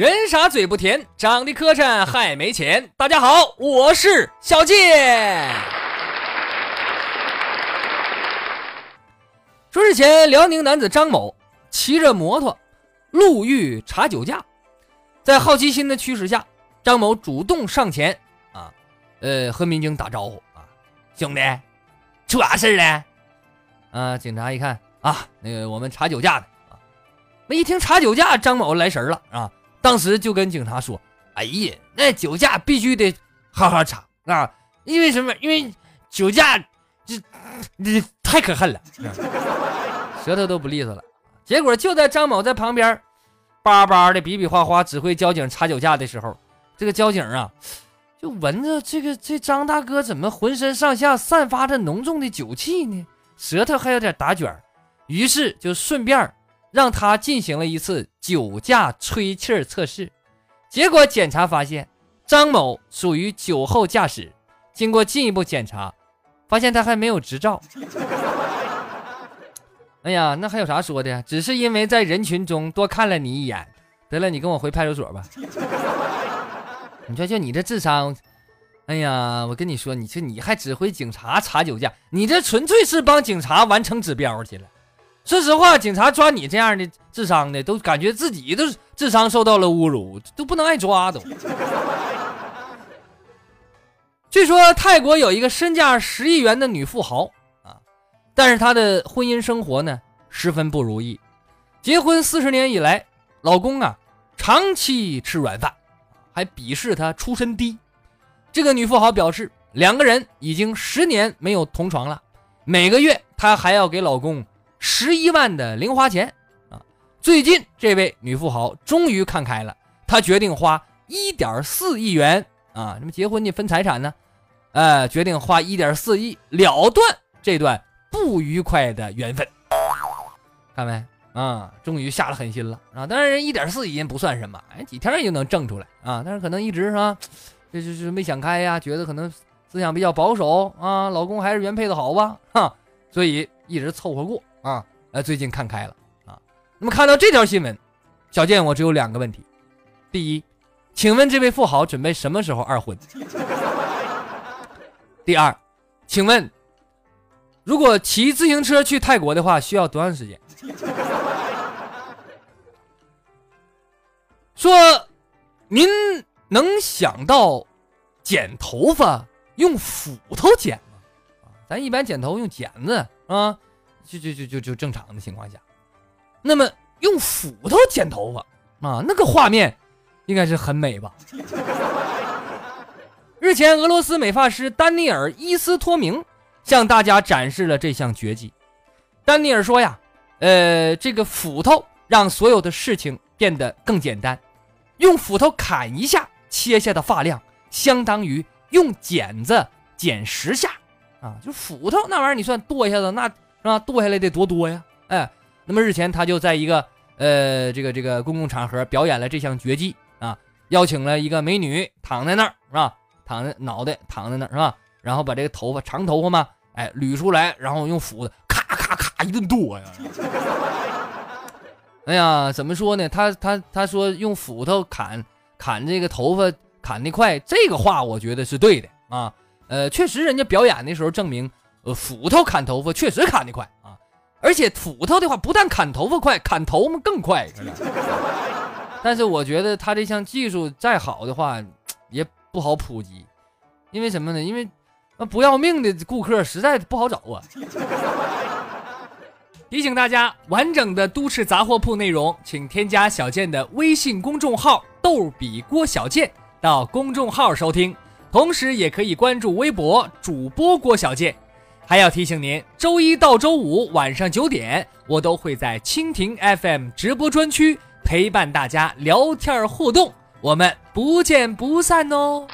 人傻嘴不甜，长得磕碜还没钱。大家好，我是小健。说日前，辽宁男子张某骑着摩托路遇查酒驾，在好奇心的驱使下，张某主动上前啊，呃，和民警打招呼啊，兄弟，出啥事了？啊，警察一看啊，那个我们查酒驾的啊，那一听查酒驾，张某来神了啊。当时就跟警察说：“哎呀，那酒驾必须得好好查啊！因为什么？因为酒驾这这太可恨了，舌头都不利索了。结果就在张某在旁边叭叭的比比划划指挥交警查酒驾的时候，这个交警啊，就闻着这个这张大哥怎么浑身上下散发着浓重的酒气呢？舌头还有点打卷于是就顺便。”让他进行了一次酒驾吹气测试，结果检查发现张某属于酒后驾驶。经过进一步检查，发现他还没有执照。哎呀，那还有啥说的？只是因为在人群中多看了你一眼。得了，你跟我回派出所吧。你说就你这智商，哎呀，我跟你说，你这你还指挥警察查酒驾，你这纯粹是帮警察完成指标去了。说实话，警察抓你这样的智商的，都感觉自己都智商受到了侮辱，都不能挨抓都。据说泰国有一个身价十亿元的女富豪啊，但是她的婚姻生活呢十分不如意。结婚四十年以来，老公啊长期吃软饭，还鄙视她出身低。这个女富豪表示，两个人已经十年没有同床了，每个月她还要给老公。十一万的零花钱啊！最近这位女富豪终于看开了，她决定花一点四亿元啊！那么结婚你分财产呢？呃，决定花一点四亿了断这段不愉快的缘分。看没啊？终于下了狠心了啊！当然，人一点四亿不算什么，哎，几天就能挣出来啊！但是可能一直是吧，这就是没想开呀，觉得可能思想比较保守啊，老公还是原配的好吧？哈，所以一直凑合过。啊，呃，最近看开了啊。那么看到这条新闻，小健我只有两个问题：第一，请问这位富豪准备什么时候二婚？第二，请问如果骑自行车去泰国的话，需要多长时间？说您能想到剪头发用斧头剪吗？啊，咱一般剪头用剪子啊。就就就就就正常的情况下，那么用斧头剪头发啊，那个画面应该是很美吧？日前，俄罗斯美发师丹尼尔伊斯托明向大家展示了这项绝技。丹尼尔说呀，呃，这个斧头让所有的事情变得更简单。用斧头砍一下，切下的发量相当于用剪子剪十下啊！就斧头那玩意儿，你算剁下子那。是吧？剁下来得多多呀！哎，那么日前他就在一个呃这个这个公共场合表演了这项绝技啊，邀请了一个美女躺在那儿是吧？躺在脑袋躺在那儿是吧？然后把这个头发长头发嘛，哎捋出来，然后用斧子咔咔咔一顿剁呀！哎呀，怎么说呢？他他他说用斧头砍砍这个头发砍得快，这个话我觉得是对的啊。呃，确实人家表演的时候证明。呃，斧头砍头发确实砍得快啊，而且斧头的话不但砍头发快，砍头发更快。但是我觉得他这项技术再好的话，也不好普及，因为什么呢？因为那不要命的顾客实在不好找啊。提醒大家，完整的都市杂货铺内容，请添加小健的微信公众号“逗比郭小健”到公众号收听，同时也可以关注微博主播郭小健。还要提醒您，周一到周五晚上九点，我都会在蜻蜓 FM 直播专区陪伴大家聊天互动。我们不见不散哦。